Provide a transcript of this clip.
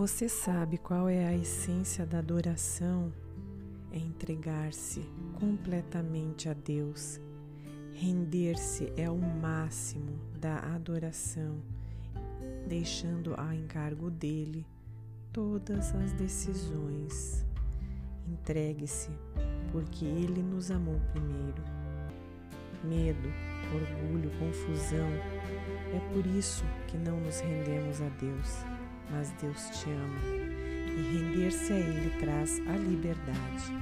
Você sabe qual é a essência da adoração? É entregar-se completamente a Deus. Render-se é o máximo da adoração, deixando a encargo dele todas as decisões. Entregue-se, porque ele nos amou primeiro. Medo, orgulho, confusão, é por isso que não nos rendemos a Deus mas Deus te ama e render-se a Ele traz a liberdade.